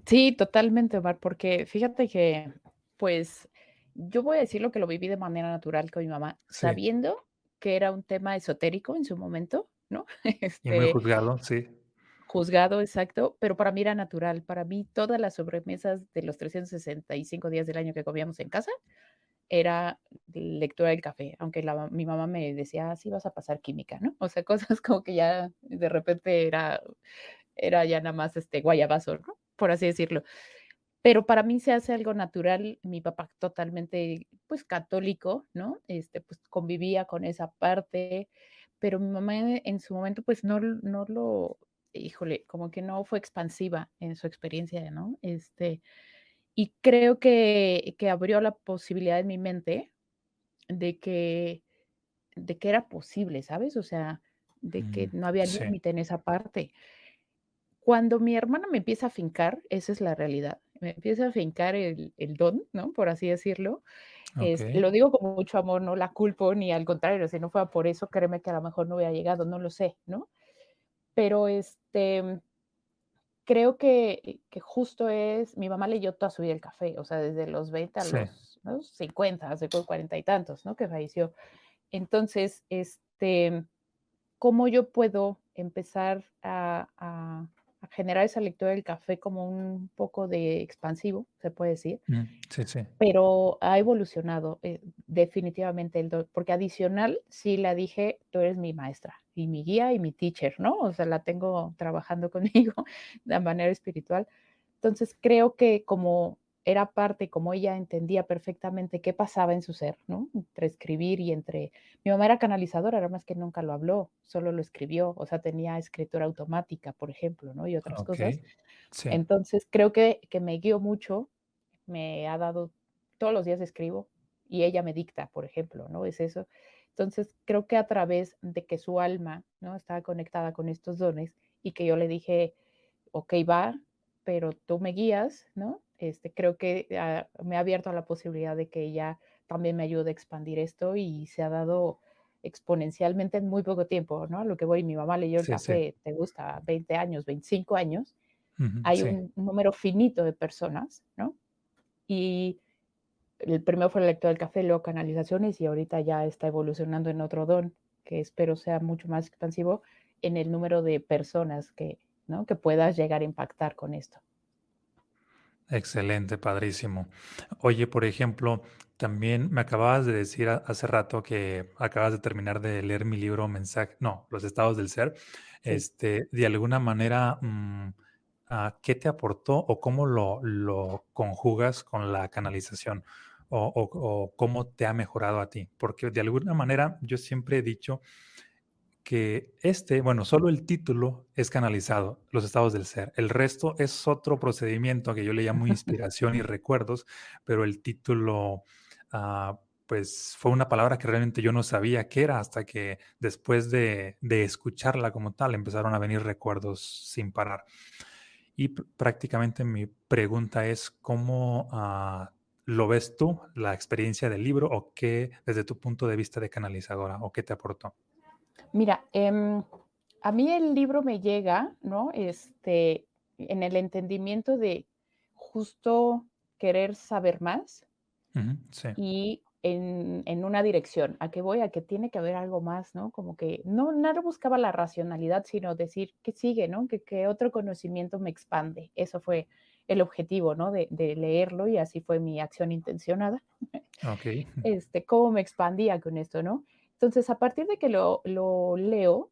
Speaker 2: Sí, totalmente, Omar, porque fíjate que, pues, yo voy a decir lo que lo viví de manera natural con mi mamá, sabiendo que era un tema esotérico en su momento, ¿no?
Speaker 1: y muy este juzgado, sí.
Speaker 2: Juzgado, exacto, pero para mí era natural. Para mí todas las sobremesas de los 365 días del año que comíamos en casa era lectura del café, aunque mi mamá me decía, así vas a pasar química, ¿no? O sea, cosas como que ya de repente era, era ya nada más este guayabazo, ¿no? Por así decirlo. Pero para mí se hace algo natural. Mi papá totalmente, pues, católico, ¿no? Este, pues, convivía con esa parte, pero mi mamá en su momento, pues, no, no lo, híjole, como que no fue expansiva en su experiencia, ¿no? Este, y creo que, que abrió la posibilidad en mi mente de que, de que era posible, ¿sabes? O sea, de que mm, no había límite en esa parte. Cuando mi hermana me empieza a fincar, esa es la realidad, me empieza a fincar el, el don, ¿no? Por así decirlo. lo digo con mucho amor, no la culpo ni al contrario, si no fuera por eso, créeme que a lo mejor no hubiera llegado, no lo sé, ¿no? Pero este, creo que, que justo es, mi mamá leyó toda su vida el café, o sea, desde los 20 a los 50, hace 40 y tantos, ¿no? Que falleció. Entonces, este, ¿cómo yo puedo empezar a, generar esa lectura del café como un poco de expansivo, se puede decir.
Speaker 1: Mm, sí, sí.
Speaker 2: Pero ha evolucionado eh, definitivamente el porque adicional sí la dije, tú eres mi maestra y mi guía y mi teacher, ¿no? O sea, la tengo trabajando conmigo de manera espiritual. Entonces creo que como era parte, como ella entendía perfectamente qué pasaba en su ser, ¿no? Entre escribir y entre... Mi mamá era canalizadora, era más que nunca lo habló, solo lo escribió, o sea, tenía escritura automática, por ejemplo, ¿no? Y otras cosas. Entonces, creo que, que me guió mucho, me ha dado, todos los días escribo y ella me dicta, por ejemplo, ¿no? Es eso. Entonces, creo que a través de que su alma, ¿no? Estaba conectada con estos dones y que yo le dije, ok, va, pero tú me guías, ¿no? Este, creo que ah, me ha abierto a la posibilidad de que ella también me ayude a expandir esto y se ha dado exponencialmente en muy poco tiempo, ¿no? lo que voy, mi mamá leyó el café, te gusta, 20 años, 25 años, hay un, número finito de personas, ¿no? Y el primero fue el lector del café, luego canalizaciones y ahorita ya está evolucionando en otro don que espero sea mucho más expansivo en el número de personas que, ¿no? que puedas llegar a impactar con esto.
Speaker 1: Excelente, padrísimo. Oye, por ejemplo, también me acababas de decir hace rato que acabas de terminar de leer mi libro Mensaje, no, Los estados del ser. Este, de alguna manera, mm, ah, ¿qué te aportó o cómo lo, lo conjugas con la canalización? O, o cómo te ha mejorado a ti? Porque de alguna manera yo siempre he dicho que este, bueno, solo el título es canalizado, los estados del ser. El resto es otro procedimiento que yo le llamo inspiración y recuerdos, pero el título, ah, pues fue una palabra que realmente yo no sabía qué era hasta que después de, escucharla como tal empezaron a venir recuerdos sin parar. Y prácticamente mi pregunta es, ¿cómo ah, lo ves tú, la experiencia del libro, o qué desde tu punto de vista de canalizadora, o qué te aportó?
Speaker 2: Mira, em, a mí el libro me llega, ¿no? Este, en el entendimiento de justo querer saber más y en, una dirección. ¿A qué voy? A que tiene que haber algo más, ¿no? Como que no, nada buscaba la racionalidad, sino decir que sigue, ¿no? Que, otro conocimiento me expande. Eso fue el objetivo, ¿no? De, leerlo y así fue mi acción intencionada. Ok. Este, cómo me expandía con esto, ¿no? Entonces, a partir de que lo, leo,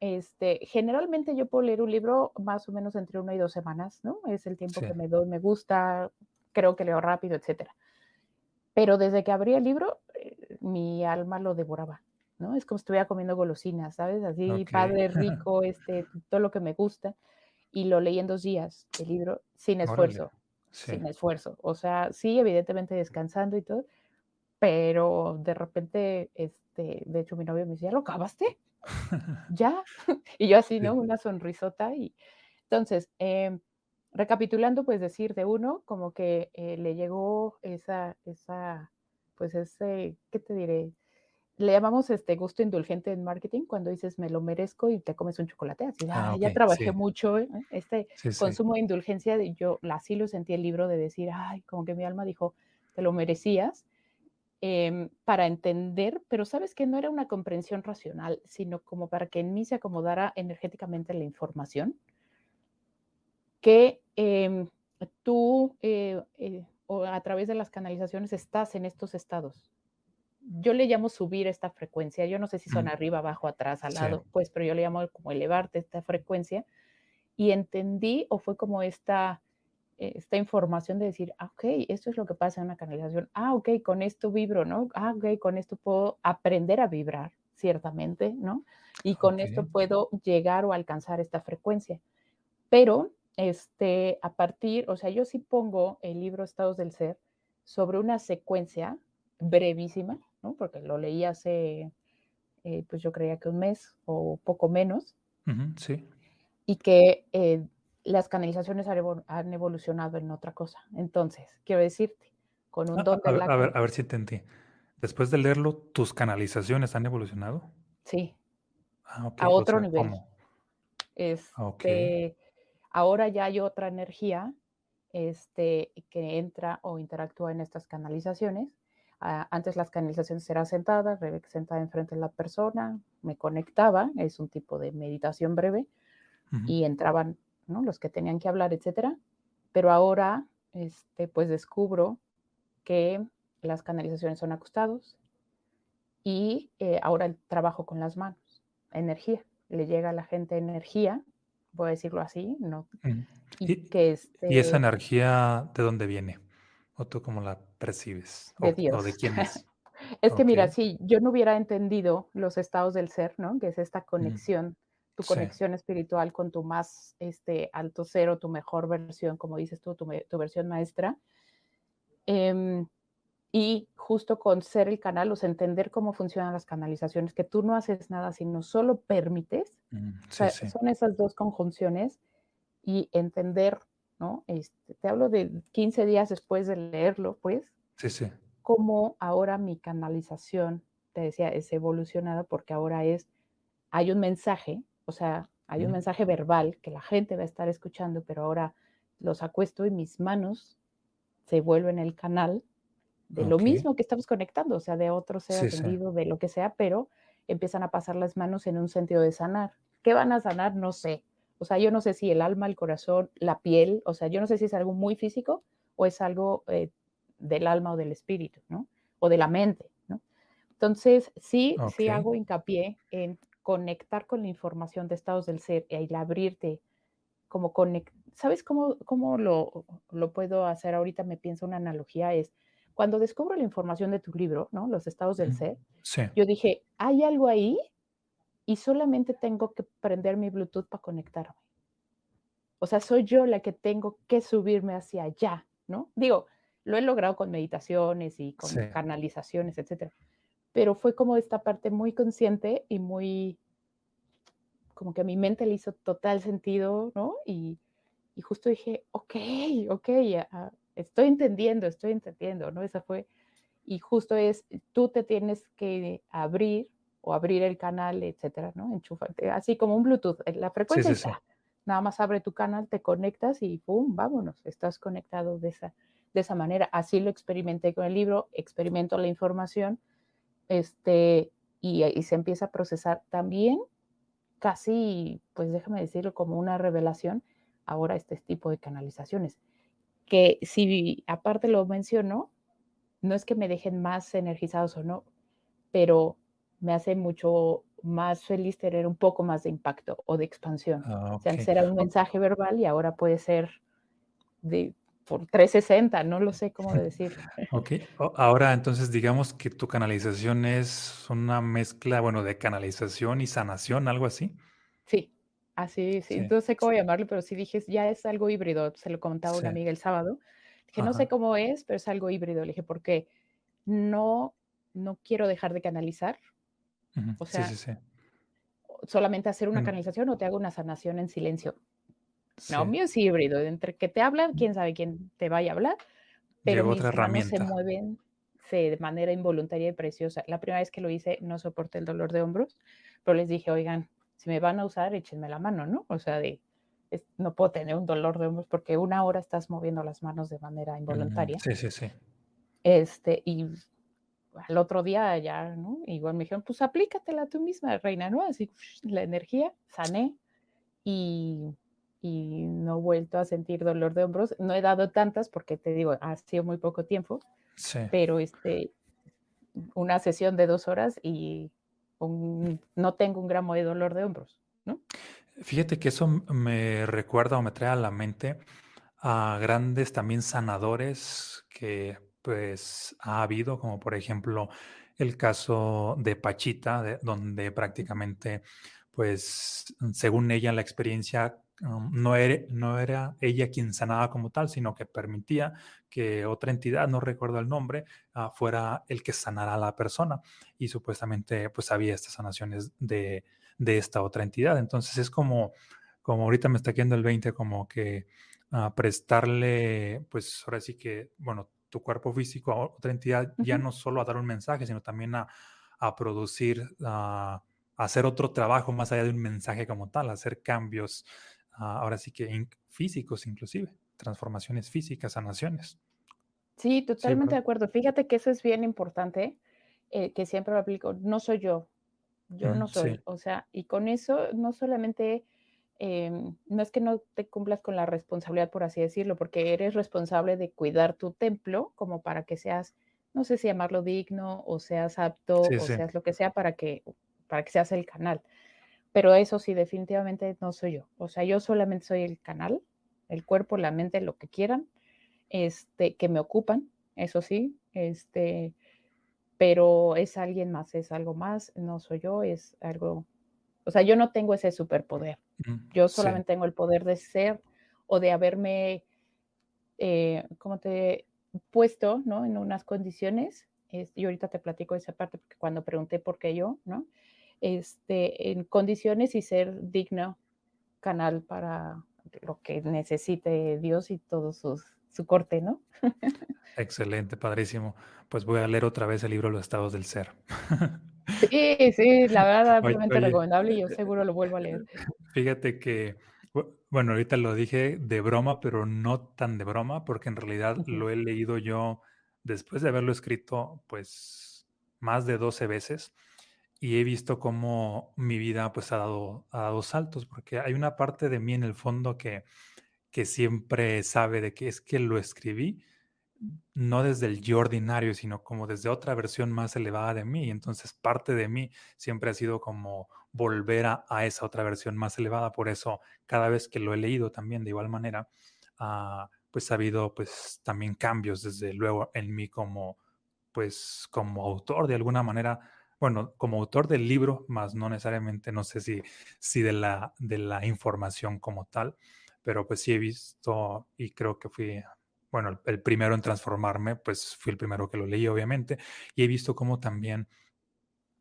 Speaker 2: este, generalmente yo puedo leer un libro más o menos entre una y dos semanas, ¿no? Es el tiempo que me doy, me gusta, creo que leo rápido, etcétera. Pero desde que abrí el libro, eh, mi alma lo devoraba, ¿no? Es como si estuviera comiendo golosinas, ¿sabes? Así, padre, rico, este, todo lo que me gusta. Y lo leí en dos días, el libro, sin esfuerzo, sin esfuerzo. O sea, sí, evidentemente descansando y todo, pero de repente, este, de hecho mi novio me decía, ¿lo acabaste? ¿Ya? y yo así, ¿no? Una sonrisota y entonces, em, recapitulando, pues decir de uno, como que eh, le llegó esa, esa, pues ese, ¿qué te diré? Le llamamos este gusto indulgente en marketing cuando dices me lo merezco y te comes un chocolate. Así, ah, ya trabajé mucho, ¿eh? este consumo de indulgencia, yo así lo sentí el libro de decir, ay, como que mi alma dijo, te lo merecías Em, para entender, pero sabes que no era una comprensión racional, sino como para que en mí se acomodara energéticamente la información, que em, tú eh, eh, o a través de las canalizaciones estás en estos estados. Yo le llamo subir esta frecuencia, yo no sé si son arriba, abajo, atrás, al lado, pues, pero yo le llamo como elevarte esta frecuencia y entendí o fue como esta esta información de decir, ah, ok, esto es lo que pasa en una canalización, ah, ok, con esto vibro, ¿no? Ah, ok, con esto puedo aprender a vibrar, ciertamente, ¿no? Y con esto puedo llegar o alcanzar esta frecuencia. Pero, este, a partir, o sea, yo sí pongo el libro Estados del Ser sobre una secuencia brevísima, ¿no? Porque lo leí hace, eh, pues yo creía que un mes o poco menos. sí. Y que eh, las canalizaciones han evolucionado en otra cosa. Entonces, quiero decirte, con un
Speaker 1: ah, don a, de a, ver, a ver si entendí. Después de leerlo, ¿tus canalizaciones han evolucionado?
Speaker 2: Sí. Ah, a otro nivel. Este, Ahora ya hay otra energía este, que entra o interactúa en estas canalizaciones. Ah, antes las canalizaciones eran sentadas, sentada enfrente de la persona, me conectaba, es un tipo de meditación breve, y entraban ¿no? Los que tenían que hablar, etcétera. Pero ahora, este, pues descubro que las canalizaciones son acostados y eh, ahora el trabajo con las manos, energía. Le llega a la gente energía, voy a decirlo así, ¿no?
Speaker 1: Mm. Y, que este, ¿Y esa energía de dónde viene? ¿O tú cómo la percibes?
Speaker 2: De Dios.
Speaker 1: ¿O de quién es?
Speaker 2: es que mira, si yo no hubiera entendido los estados del ser, ¿no? Que es esta conexión, tu conexión espiritual con tu más este, alto cero, tu mejor versión, como dices tú, tu, versión maestra. Em, y justo con ser el canal, o sea, entender cómo funcionan las canalizaciones, que tú no haces nada, sino solo permites. Mm, son esas dos conjunciones y entender, ¿no? Este, te hablo de 15 días después de leerlo, pues.
Speaker 1: Sí, sí.
Speaker 2: Cómo ahora mi canalización, te decía, es evolucionada porque ahora es, hay un mensaje, o sea, hay un mensaje verbal que la gente va a estar escuchando, pero ahora los acuesto y mis manos se vuelven el canal de lo mismo que estamos conectando, o sea, de otro ser atendido, de lo que sea, pero empiezan a pasar las manos en un sentido de sanar. ¿Qué van a sanar? No sé. O sea, yo no sé si el alma, el corazón, la piel, o sea, yo no sé si es algo muy físico o es algo eh, del alma o del espíritu, ¿no? O de la mente, ¿no? Entonces, sí, sí hago hincapié en conectar con la información de estados del ser y abrirte, como conect... ¿Sabes cómo, cómo lo, lo puedo hacer ahorita? Me pienso una analogía, es cuando descubro la información de tu libro, ¿no? Los estados del ser, yo dije, hay algo ahí y solamente tengo que prender mi Bluetooth para conectarme. O sea, soy yo la que tengo que subirme hacia allá, ¿no? Digo, lo he logrado con meditaciones y con canalizaciones, etcétera. Pero fue como esta parte muy consciente y muy, como que a mi mente le hizo total sentido, ¿no? Y, y justo dije, ok, ok, estoy entendiendo, estoy entendiendo, ¿no? Esa fue, y justo es, tú te tienes que abrir o abrir el canal, etcétera, ¿no? Enchúfate, así como un Bluetooth, eh, la frecuencia Nada más abre tu canal, te conectas y ¡pum! Vámonos, estás conectado de esa, de esa manera. Así lo experimenté con el libro, experimento la información, este, y, y se empieza a procesar también, casi, pues déjame decirlo, como una revelación, ahora este tipo de canalizaciones. Que si aparte lo menciono, no es que me dejen más energizados o no, pero me hace mucho más feliz tener un poco más de impacto o de expansión. Ah, o sea, antes era un mensaje verbal y ahora puede ser de por 360, no lo sé cómo decirlo.
Speaker 1: Ok, ahora entonces digamos que tu canalización es una mezcla, bueno, de canalización y sanación, algo así.
Speaker 2: Sí, Así, sí, no sé cómo llamarlo, pero sí dije, ya es algo híbrido. Se lo comentaba una amiga el sábado. Dije, no sé cómo es, pero es algo híbrido. Le dije, porque no, no quiero dejar de canalizar. O sea, solamente hacer una canalización o te hago una sanación en silencio. No, mío es híbrido. Entre que te hablan, quién sabe quién te vaya a hablar, pero mis manos se mueven de manera involuntaria y preciosa. La primera vez que lo hice, no soporté el dolor de hombros, pero les dije, oigan, si me van a usar, échenme la mano, ¿no? O sea, de, no puedo tener un dolor de hombros porque una hora estás moviendo las manos de manera involuntaria.
Speaker 1: Sí, sí, sí.
Speaker 2: Este, y al otro día ya, ¿no? Igual me dijeron, pues aplícatela tú misma, reina, ¿no? Así, la energía, sané y, y no he vuelto a sentir dolor de hombros. No he dado tantas porque te digo, ha sido muy poco tiempo, sí. pero este, una sesión de dos horas y no tengo un gramo de dolor de hombros, ¿no?
Speaker 1: Fíjate que eso me recuerda o me trae a la mente a grandes también sanadores que pues ha habido, como por ejemplo el caso de Pachita, donde prácticamente pues según ella la experiencia Um, no, era, no era ella quien sanaba como tal, sino que permitía que otra entidad, no recuerdo el nombre, ah, fuera el que sanara a la persona. Y supuestamente pues había estas sanaciones de, esta otra entidad. Entonces es como, como ahorita me está quedando el 20, como que ah, prestarle, pues ahora sí que, bueno, tu cuerpo físico a otra entidad, ya no solo a dar un mensaje, sino también a, producir, a hacer otro trabajo más allá de un mensaje como tal, hacer cambios ahora sí que físicos inclusive, transformaciones físicas, sanaciones.
Speaker 2: Sí, totalmente de acuerdo. Fíjate que eso es bien importante, eh, que siempre lo aplico. No soy yo, yo no soy. O sea, y con eso no solamente em, no es que no te cumplas con la responsabilidad, por así decirlo, porque eres responsable de cuidar tu templo como para que seas, no sé si llamarlo digno o seas apto o seas lo que sea para que, para que seas el canal. Pero eso sí, definitivamente no soy yo. O sea, yo solamente soy el canal, el cuerpo, la mente, lo que quieran, este, que me ocupan, eso sí, este, pero es alguien más, es algo más, no soy yo, es algo, o sea, yo no tengo ese superpoder, yo solamente tengo el poder de ser o de haberme, eh, como te puesto, ¿no? En unas condiciones, y ahorita te platico esa parte porque cuando pregunté por qué yo, ¿no? Este, en condiciones y ser digno canal para lo que necesite Dios y todo su corte, ¿no?
Speaker 1: Excelente, padrísimo. Pues voy a leer otra vez el libro Los estados del ser.
Speaker 2: Sí, sí, la verdad, ampliamente recomendable y yo seguro lo vuelvo a leer.
Speaker 1: Fíjate que, bueno, ahorita lo dije de broma, pero no tan de broma, porque en realidad lo he leído yo después de haberlo escrito, pues, más de 12 veces y he visto cómo mi vida, pues, ha dado, ha dado saltos, porque hay una parte de mí en el fondo que, que siempre sabe de que es que lo escribí no desde el yo ordinario, sino como desde otra versión más elevada de mí. Entonces parte de mí siempre ha sido como volver a, esa otra versión más elevada. Por eso cada vez que lo he leído también de igual manera, ah, pues ha habido pues también cambios desde luego en mí como pues como autor de alguna manera. Bueno, como autor del libro, más no necesariamente, no sé si, si de, la, de la información como tal, pero pues sí he visto y creo que fui bueno, el, primero en transformarme, pues fui el primero que lo leí, obviamente, y he visto cómo también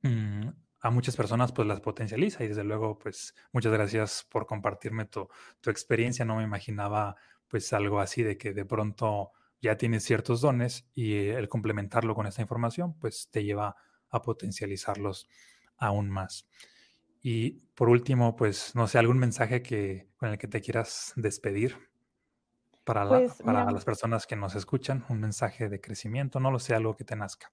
Speaker 1: mm, a muchas personas pues las potencializa y desde luego pues muchas gracias por compartirme tu, tu, experiencia, no me imaginaba pues algo así de que de pronto ya tienes ciertos dones y el complementarlo con esta información pues te lleva a potencializarlos aún más. Y por último, pues no sé, algún mensaje que, con el que te quieras despedir para, pues, para las personas que nos escuchan, un mensaje de crecimiento, no lo sé, algo que te nazca.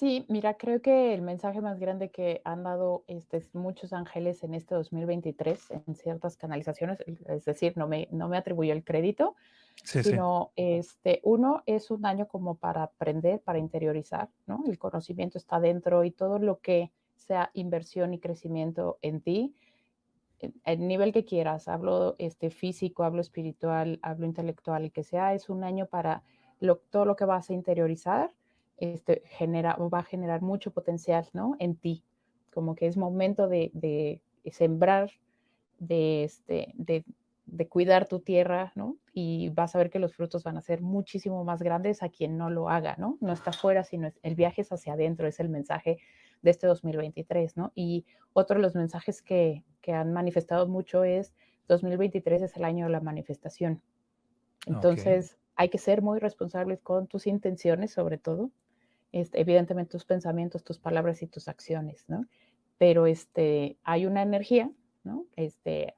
Speaker 2: Sí, mira, creo que el mensaje más grande que han dado este, muchos ángeles en este 2023 en ciertas canalizaciones, es decir, no me, no me atribuyó el crédito, sino este, uno es un año como para aprender, para interiorizar, ¿no? El conocimiento está dentro y todo lo que sea inversión y crecimiento en ti, el nivel que quieras, hablo este, físico, hablo espiritual, hablo intelectual, y que sea, es un año para todo lo que vas a interiorizar, este, genera, va a generar mucho potencial ¿no? en ti, como que es momento de, sembrar, de, este, de, de, cuidar tu tierra, ¿no? Y vas a ver que los frutos van a ser muchísimo más grandes a quien no lo haga, ¿no? No está afuera, sino el viaje es hacia adentro, es el mensaje de este 2023, ¿no? Y otro de los mensajes que, que han manifestado mucho es 2023 es el año de la manifestación. Entonces, hay que ser muy responsables con tus intenciones, sobre todo, este, evidentemente tus pensamientos, tus palabras y tus acciones, ¿no? Pero este, hay una energía, ¿no? Este,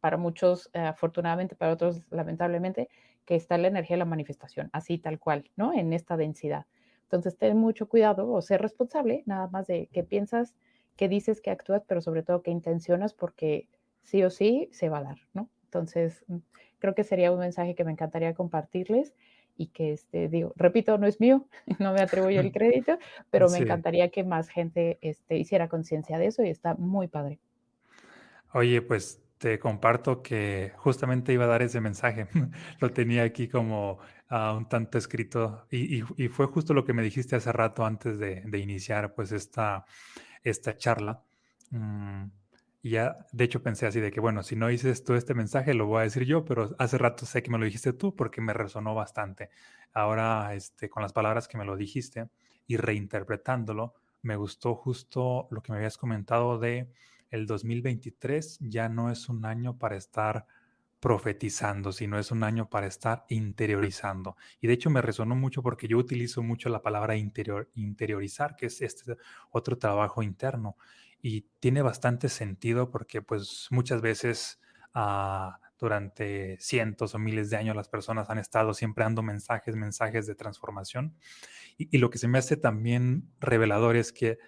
Speaker 2: para muchos, eh, afortunadamente, para otros, lamentablemente, que está la energía de la manifestación, así tal cual, ¿no? En esta densidad. Entonces, ten mucho cuidado o ser responsable, nada más de qué piensas, qué dices, qué actúas, pero sobre todo qué intencionas, porque sí o sí se va a dar, ¿no? Entonces, mm, creo que sería un mensaje que me encantaría compartirles y que, este, digo, repito, no es mío, no me atribuyo el crédito, pero me encantaría que más gente este, hiciera conciencia de eso y está muy padre.
Speaker 1: Oye, pues te comparto que justamente iba a dar ese mensaje. lo tenía aquí como uh, un tanto escrito y, y, fue justo lo que me dijiste hace rato antes de, de iniciar pues esta, esta charla. Mm, y ya, de hecho, pensé así de que, bueno, si no dices tú este mensaje, lo voy a decir yo, pero hace rato sé que me lo dijiste tú porque me resonó bastante. Ahora, este, con las palabras que me lo dijiste y reinterpretándolo, me gustó justo lo que me habías comentado de el 2023 ya no es un año para estar profetizando, sino es un año para estar interiorizando. Y de hecho me resonó mucho porque yo utilizo mucho la palabra interior, interiorizar, que es este otro trabajo interno. Y tiene bastante sentido porque pues muchas veces ah, durante cientos o miles de años las personas han estado siempre dando mensajes, mensajes de transformación. y lo que se me hace también revelador es que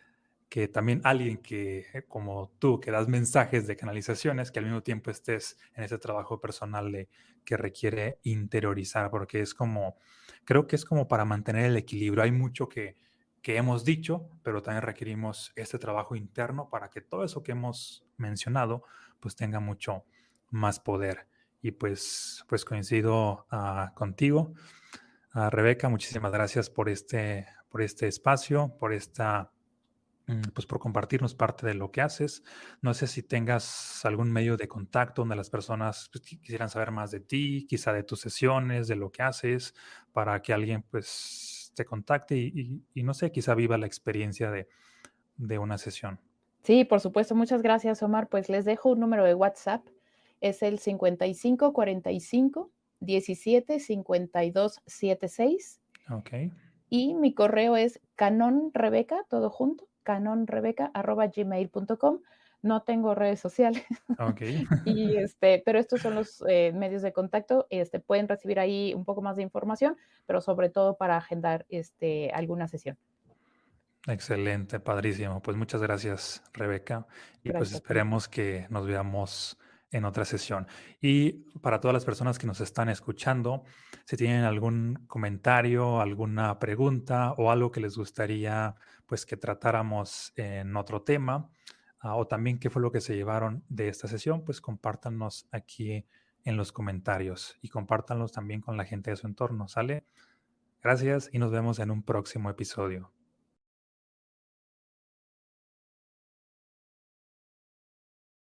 Speaker 1: que también alguien que, eh, como tú, que das mensajes de canalizaciones, que al mismo tiempo estés en ese trabajo personal de, que requiere interiorizar, porque es como, creo que es como para mantener el equilibrio. Hay mucho que, que hemos dicho, pero también requerimos este trabajo interno para que todo eso que hemos mencionado, pues tenga mucho más poder. Y pues, pues coincido uh, contigo. Uh, Rebeca, muchísimas gracias por este, por este espacio, por esta Mm, pues por compartirnos parte de lo que haces. No sé si tengas algún medio de contacto donde las personas pues, quisieran saber más de ti, quizá de tus sesiones, de lo que haces, para que alguien pues te contacte y, no sé, quizá viva la experiencia de, de, una sesión.
Speaker 2: Sí, por supuesto. Muchas gracias, Omar. Pues les dejo un número de WhatsApp. Es el 5545 17 52 76.
Speaker 1: Ok.
Speaker 2: Y mi correo es canonrebeca, todo junto, canonrebeca.gmail.com. No tengo redes sociales.
Speaker 1: Okay.
Speaker 2: y este, pero estos son los eh, medios de contacto. Este, pueden recibir ahí un poco más de información, pero sobre todo para agendar este, alguna sesión.
Speaker 1: Excelente, padrísimo. Pues muchas gracias, Rebeca. Y pues esperemos que nos veamos en otra sesión. Y para todas las personas que nos están escuchando, si tienen algún comentario, alguna pregunta o algo que les gustaría pues que tratáramos en otro tema ah, o también qué fue lo que se llevaron de esta sesión, pues compártanos aquí en los comentarios y compártanlos también con la gente de su entorno, ¿sale? Gracias y nos vemos en un próximo episodio.